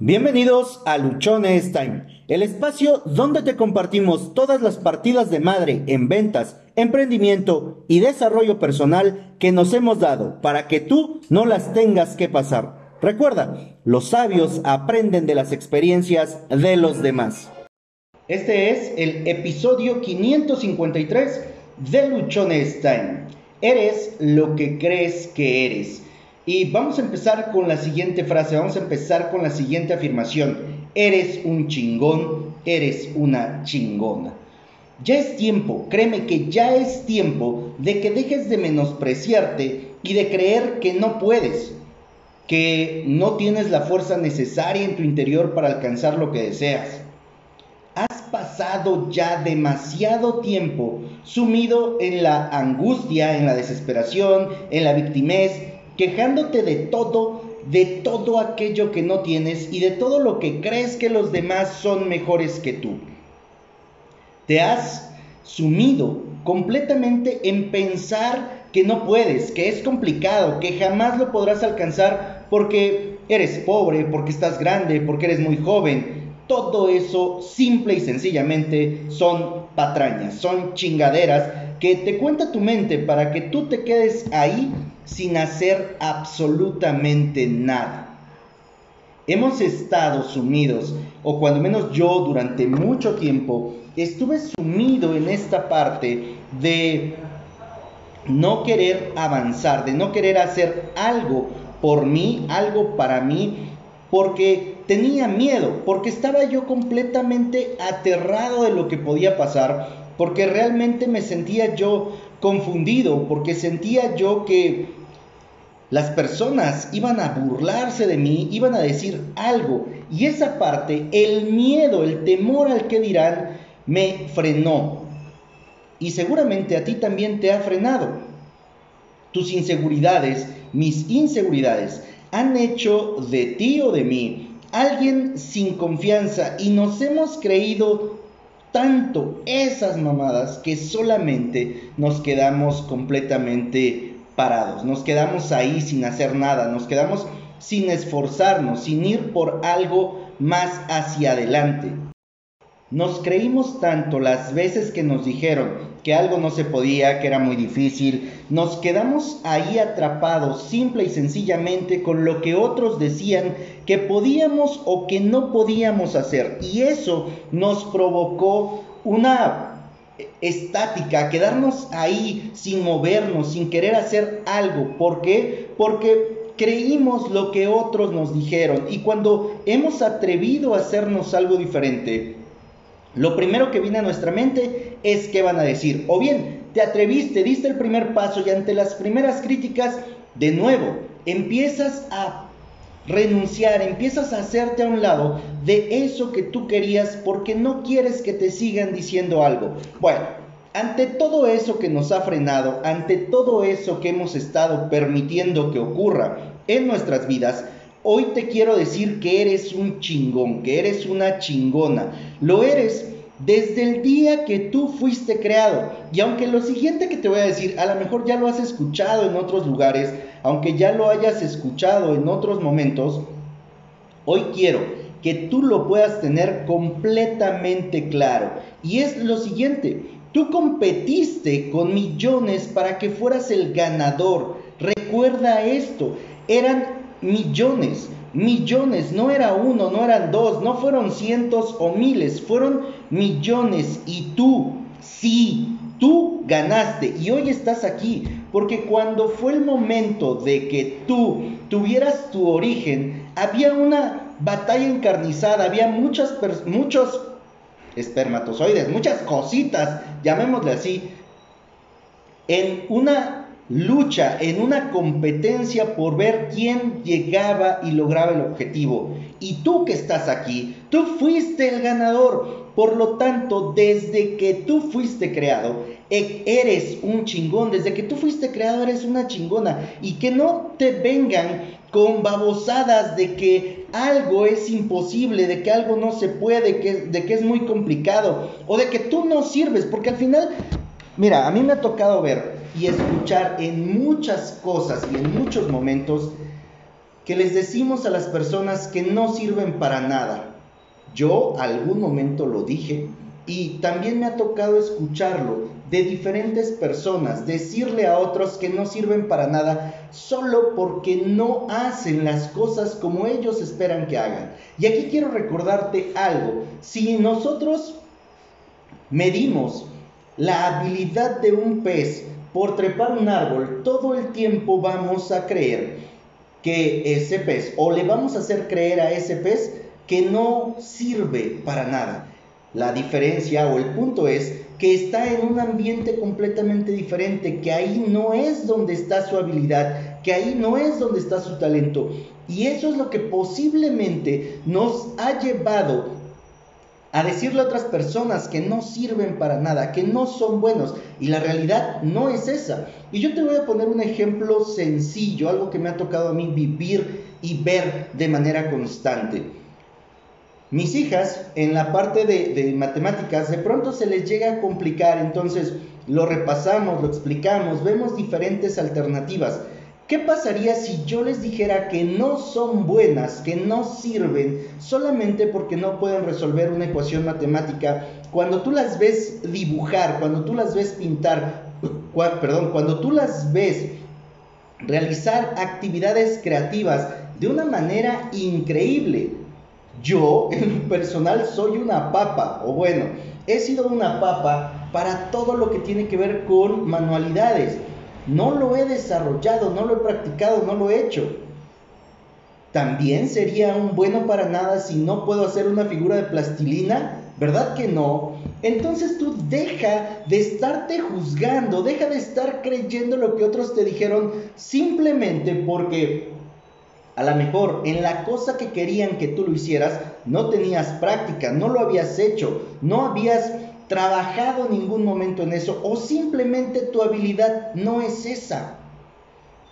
Bienvenidos a Luchones Time, el espacio donde te compartimos todas las partidas de madre en ventas, emprendimiento y desarrollo personal que nos hemos dado para que tú no las tengas que pasar. Recuerda, los sabios aprenden de las experiencias de los demás. Este es el episodio 553 de Luchones Time. Eres lo que crees que eres. Y vamos a empezar con la siguiente frase, vamos a empezar con la siguiente afirmación. Eres un chingón, eres una chingona. Ya es tiempo, créeme que ya es tiempo de que dejes de menospreciarte y de creer que no puedes, que no tienes la fuerza necesaria en tu interior para alcanzar lo que deseas. Has pasado ya demasiado tiempo sumido en la angustia, en la desesperación, en la victimez, quejándote de todo, de todo aquello que no tienes y de todo lo que crees que los demás son mejores que tú. Te has sumido completamente en pensar que no puedes, que es complicado, que jamás lo podrás alcanzar porque eres pobre, porque estás grande, porque eres muy joven. Todo eso simple y sencillamente son patrañas, son chingaderas que te cuenta tu mente para que tú te quedes ahí sin hacer absolutamente nada. Hemos estado sumidos, o cuando menos yo durante mucho tiempo, estuve sumido en esta parte de no querer avanzar, de no querer hacer algo por mí, algo para mí, porque tenía miedo, porque estaba yo completamente aterrado de lo que podía pasar, porque realmente me sentía yo confundido, porque sentía yo que las personas iban a burlarse de mí, iban a decir algo. Y esa parte, el miedo, el temor al que dirán, me frenó. Y seguramente a ti también te ha frenado. Tus inseguridades, mis inseguridades, han hecho de ti o de mí alguien sin confianza y nos hemos creído tanto esas mamadas que solamente nos quedamos completamente parados, nos quedamos ahí sin hacer nada, nos quedamos sin esforzarnos, sin ir por algo más hacia adelante. Nos creímos tanto las veces que nos dijeron que algo no se podía, que era muy difícil, nos quedamos ahí atrapados simple y sencillamente con lo que otros decían que podíamos o que no podíamos hacer. Y eso nos provocó una estática, quedarnos ahí sin movernos, sin querer hacer algo. ¿Por qué? Porque creímos lo que otros nos dijeron y cuando hemos atrevido a hacernos algo diferente, lo primero que viene a nuestra mente es qué van a decir. O bien, te atreviste, diste el primer paso y ante las primeras críticas, de nuevo, empiezas a renunciar, empiezas a hacerte a un lado de eso que tú querías porque no quieres que te sigan diciendo algo. Bueno, ante todo eso que nos ha frenado, ante todo eso que hemos estado permitiendo que ocurra en nuestras vidas, hoy te quiero decir que eres un chingón, que eres una chingona. Lo eres desde el día que tú fuiste creado. Y aunque lo siguiente que te voy a decir, a lo mejor ya lo has escuchado en otros lugares, aunque ya lo hayas escuchado en otros momentos, hoy quiero que tú lo puedas tener completamente claro. Y es lo siguiente, tú competiste con millones para que fueras el ganador. Recuerda esto, eran millones millones, no era uno, no eran dos, no fueron cientos o miles, fueron millones y tú, sí, tú ganaste y hoy estás aquí, porque cuando fue el momento de que tú tuvieras tu origen, había una batalla encarnizada, había muchas, muchos espermatozoides, muchas cositas, llamémosle así, en una lucha, en una competencia por ver quién llegaba y lograba el objetivo. Y tú que estás aquí, tú fuiste el ganador. Por lo tanto, desde que tú fuiste creado, eres un chingón. Desde que tú fuiste creado, eres una chingona. Y que no te vengan con babosadas de que algo es imposible, de que algo no se puede, de que es muy complicado, o de que tú no sirves, porque al final, mira, a mí me ha tocado ver y escuchar en muchas cosas y en muchos momentos que les decimos a las personas que no sirven para nada. Yo algún momento lo dije y también me ha tocado escucharlo de diferentes personas, decirle a otros que no sirven para nada solo porque no hacen las cosas como ellos esperan que hagan. Y aquí quiero recordarte algo, si nosotros medimos la habilidad de un pez por trepar un árbol, todo el tiempo vamos a creer que ese pez, o le vamos a hacer creer a ese pez que no sirve para nada. La diferencia o el punto es que está en un ambiente completamente diferente, que ahí no es donde está su habilidad, que ahí no es donde está su talento. Y eso es lo que posiblemente nos ha llevado a decirle a otras personas que no sirven para nada, que no son buenos. Y la realidad no es esa. Y yo te voy a poner un ejemplo sencillo, algo que me ha tocado a mí vivir y ver de manera constante. Mis hijas, en la parte de, matemáticas, de pronto se les llega a complicar, entonces lo repasamos, lo explicamos, vemos diferentes alternativas. ¿Qué pasaría si yo les dijera que no son buenas, que no sirven solamente porque no pueden resolver una ecuación matemática? Cuando tú las ves dibujar, cuando tú las ves pintar, perdón, cuando tú las ves realizar actividades creativas de una manera increíble. Yo, en personal, soy una papa, o bueno, he sido una papa para todo lo que tiene que ver con manualidades. No lo he desarrollado, no lo he practicado, no lo he hecho. También sería un bueno para nada si no puedo hacer una figura de plastilina, ¿verdad que no? Entonces tú deja de estarte juzgando, deja de estar creyendo lo que otros te dijeron simplemente porque a lo mejor en la cosa que querían que tú lo hicieras no tenías práctica, no lo habías hecho, no habías trabajado en ningún momento en eso o simplemente tu habilidad no es esa.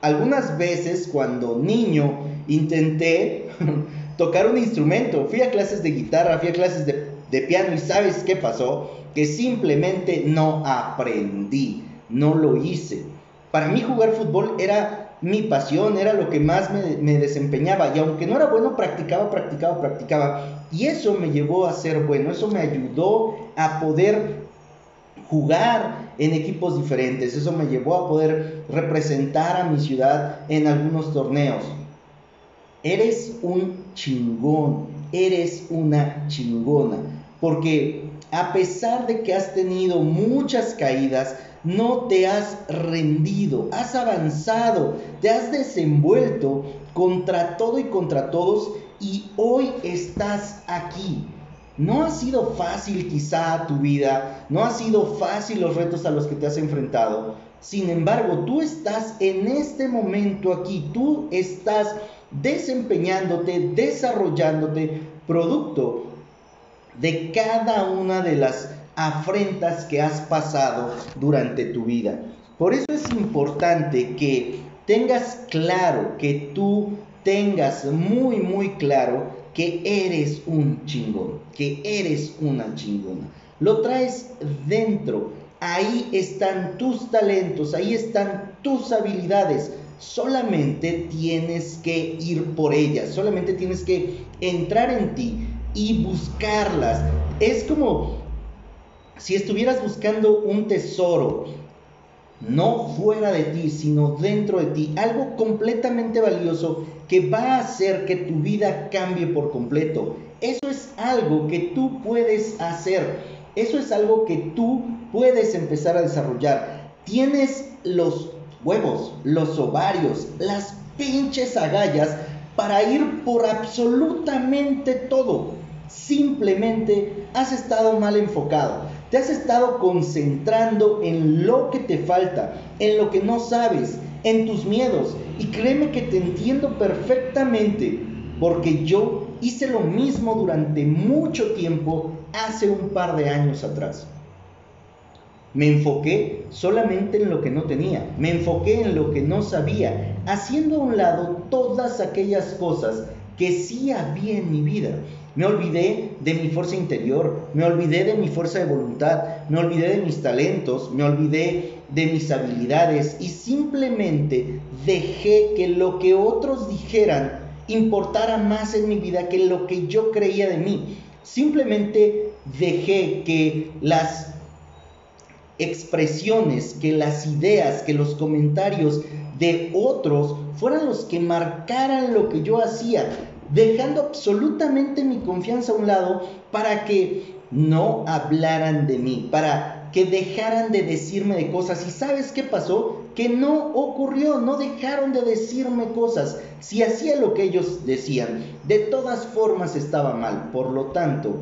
Algunas veces cuando niño intenté tocar un instrumento, fui a clases de guitarra, fui a clases de, de piano y sabes qué pasó? Que simplemente no aprendí, no lo hice. Para mí jugar fútbol era mi pasión, era lo que más me, desempeñaba. Y aunque no era bueno, practicaba, practicaba, practicaba. Y eso me llevó a ser bueno, eso me ayudó a poder jugar en equipos diferentes, eso me llevó a poder representar a mi ciudad en algunos torneos. Eres un chingón, eres una chingona, porque a pesar de que has tenido muchas caídas, no te has rendido, has avanzado, te has desenvuelto contra todo y contra todos y hoy estás aquí. No ha sido fácil quizá tu vida, no ha sido fácil los retos a los que te has enfrentado. Sin embargo, tú estás en este momento aquí, tú estás desempeñándote, desarrollándote, producto de cada una de las afrentas que has pasado durante tu vida. Por eso es importante que tengas claro, que tú tengas muy, muy claro que eres un chingón, que eres una chingona. Lo traes dentro. Ahí están tus talentos, ahí están tus habilidades. Solamente tienes que ir por ellas, solamente tienes que entrar en ti y buscarlas. Es como si estuvieras buscando un tesoro, no fuera de ti, sino dentro de ti, algo completamente valioso que va a hacer que tu vida cambie por completo. Eso es algo que tú puedes hacer. Eso es algo que tú puedes empezar a desarrollar. Tienes los huevos, los ovarios, las pinches agallas para ir por absolutamente todo. Simplemente has estado mal enfocado. Te has estado concentrando en lo que te falta, en lo que no sabes, en tus miedos. Y créeme que te entiendo perfectamente, porque yo hice lo mismo durante mucho tiempo hace un par de años atrás. Me enfoqué solamente en lo que no tenía, me enfoqué en lo que no sabía, haciendo a un lado todas aquellas cosas que sí había en mi vida. Me olvidé de mi fuerza interior, me olvidé de mi fuerza de voluntad, me olvidé de mis talentos, me olvidé de mis habilidades y simplemente dejé que lo que otros dijeran importara más en mi vida que lo que yo creía de mí. Simplemente dejé que las expresiones, que las ideas, que los comentarios de otros fueran los que marcaran lo que yo hacía, dejando absolutamente mi confianza a un lado para que no hablaran de mí, para que dejaran de decirme de cosas. ¿Y sabes qué pasó? Que no ocurrió, no dejaron de decirme cosas. Si hacía lo que ellos decían, de todas formas estaba mal. Por lo tanto,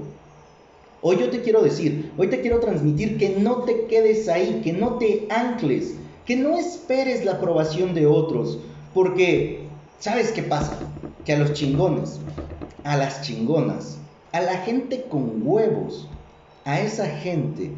hoy yo te quiero decir, hoy te quiero transmitir que no te quedes ahí, que no te ancles, que no esperes la aprobación de otros, porque ¿sabes qué pasa? Que a los chingones, a las chingonas, a la gente con huevos, a esa gente,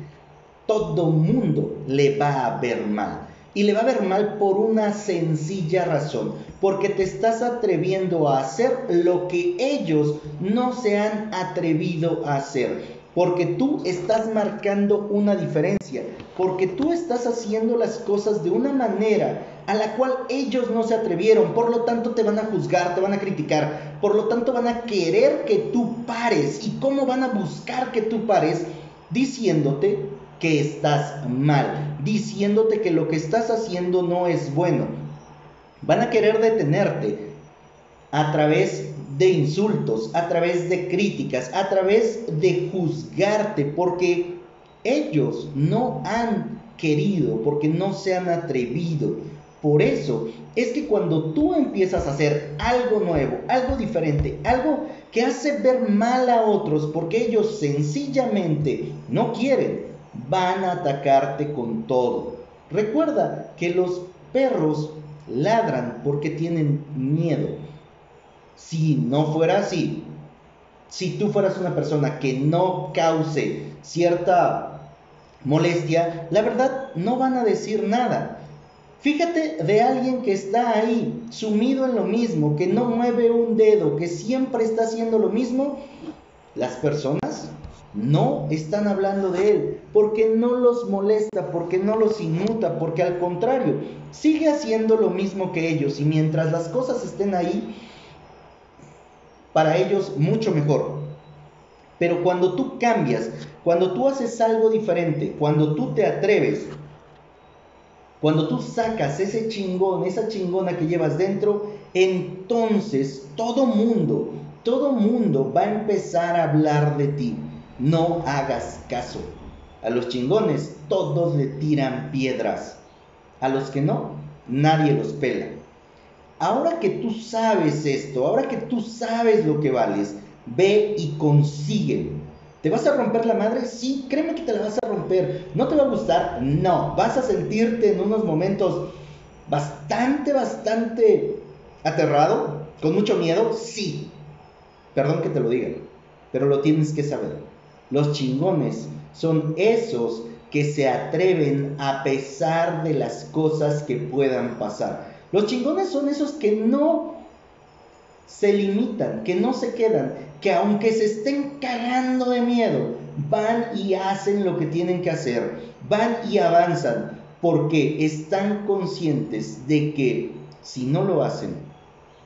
todo mundo le va a ver mal. Y le va a ver mal por una sencilla razón, porque te estás atreviendo a hacer lo que ellos no se han atrevido a hacer porque tú estás marcando una diferencia, porque tú estás haciendo las cosas de una manera a la cual ellos no se atrevieron, por lo tanto te van a juzgar, te van a criticar, por lo tanto van a querer que tú pares. ¿Y cómo van a buscar que tú pares? Diciéndote que estás mal, diciéndote que lo que estás haciendo no es bueno. Van a querer detenerte a través de insultos, a través de críticas, a través de juzgarte, porque ellos no han querido, porque no se han atrevido. Por eso es que cuando tú empiezas a hacer algo nuevo, algo diferente, algo que hace ver mal a otros, porque ellos sencillamente no quieren, van a atacarte con todo. Recuerda que los perros ladran porque tienen miedo. Si no fuera así, si tú fueras una persona que no cause cierta molestia, la verdad no van a decir nada. Fíjate de alguien que está ahí, sumido en lo mismo, que no mueve un dedo, que siempre está haciendo lo mismo. Las personas no están hablando de él, porque no los molesta, porque no los inmuta, porque al contrario, sigue haciendo lo mismo que ellos y mientras las cosas estén ahí, para ellos mucho mejor. Pero cuando tú cambias, cuando tú haces algo diferente, cuando tú te atreves, cuando tú sacas ese chingón, esa chingona que llevas dentro, entonces todo mundo, todo mundo va a empezar a hablar de ti. No hagas caso. A los chingones todos le tiran piedras. A los que no, nadie los pela ahora que tú sabes esto, ahora que tú sabes lo que vales, ve y consigue. ¿Te vas a romper la madre? Sí, créeme que te la vas a romper. ¿No te va a gustar? No. ¿Vas a sentirte en unos momentos bastante, bastante aterrado? ¿Con mucho miedo? Sí. Perdón que te lo diga, pero lo tienes que saber. Los chingones son esos que se atreven a pesar de las cosas que puedan pasar. Los chingones son esos que no se limitan, que no se quedan, que aunque se estén cagando de miedo, van y hacen lo que tienen que hacer, van y avanzan, porque están conscientes de que si no lo hacen,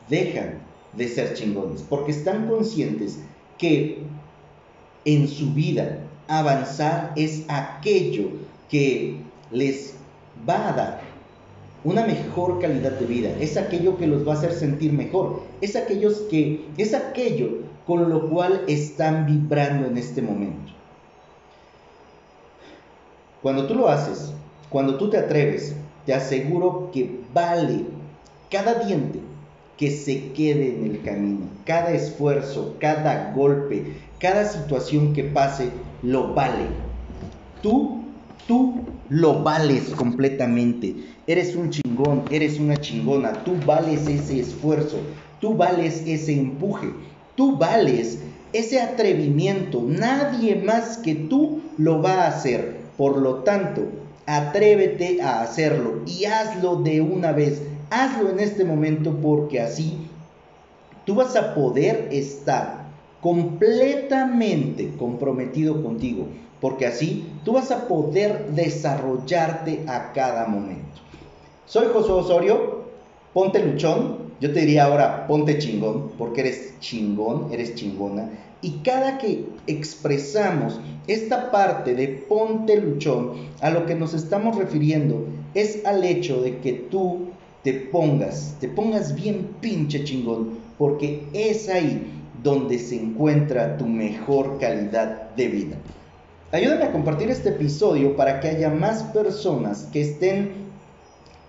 dejan de ser chingones, porque están conscientes que en su vida avanzar es aquello que les va a dar una mejor calidad de vida, es aquello que los va a hacer sentir mejor, es aquellos que es aquello con lo cual están vibrando en este momento. Cuando tú lo haces, cuando tú te atreves, te aseguro que vale cada diente que se quede en el camino, cada esfuerzo, cada golpe, cada situación que pase, lo vale. Tú, tú lo vales completamente. Eres un chingón, eres una chingona, tú vales ese esfuerzo, tú vales ese empuje, tú vales ese atrevimiento. Nadie más que tú lo va a hacer. Por lo tanto, atrévete a hacerlo y hazlo de una vez. Hazlo en este momento porque así tú vas a poder estar completamente comprometido contigo porque así tú vas a poder desarrollarte a cada momento. Soy Josué Osorio, ponte luchón, Yo te diría ahora, ponte chingón, porque eres chingón, eres chingona. Y cada que expresamos esta parte de ponte luchón, a lo que nos estamos refiriendo es al hecho de que tú te pongas, te pongas bien pinche chingón, porque es ahí donde se encuentra tu mejor calidad de vida. Ayúdame a compartir este episodio para que haya más personas que estén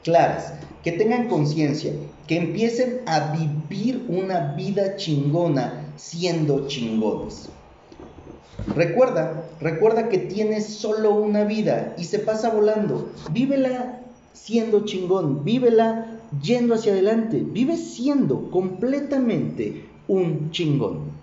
claras, que tengan conciencia, que empiecen a vivir una vida chingona siendo chingones. Recuerda, recuerda que tienes solo una vida y se pasa volando. Vívela siendo chingón, vívela yendo hacia adelante, vive siendo completamente un chingón.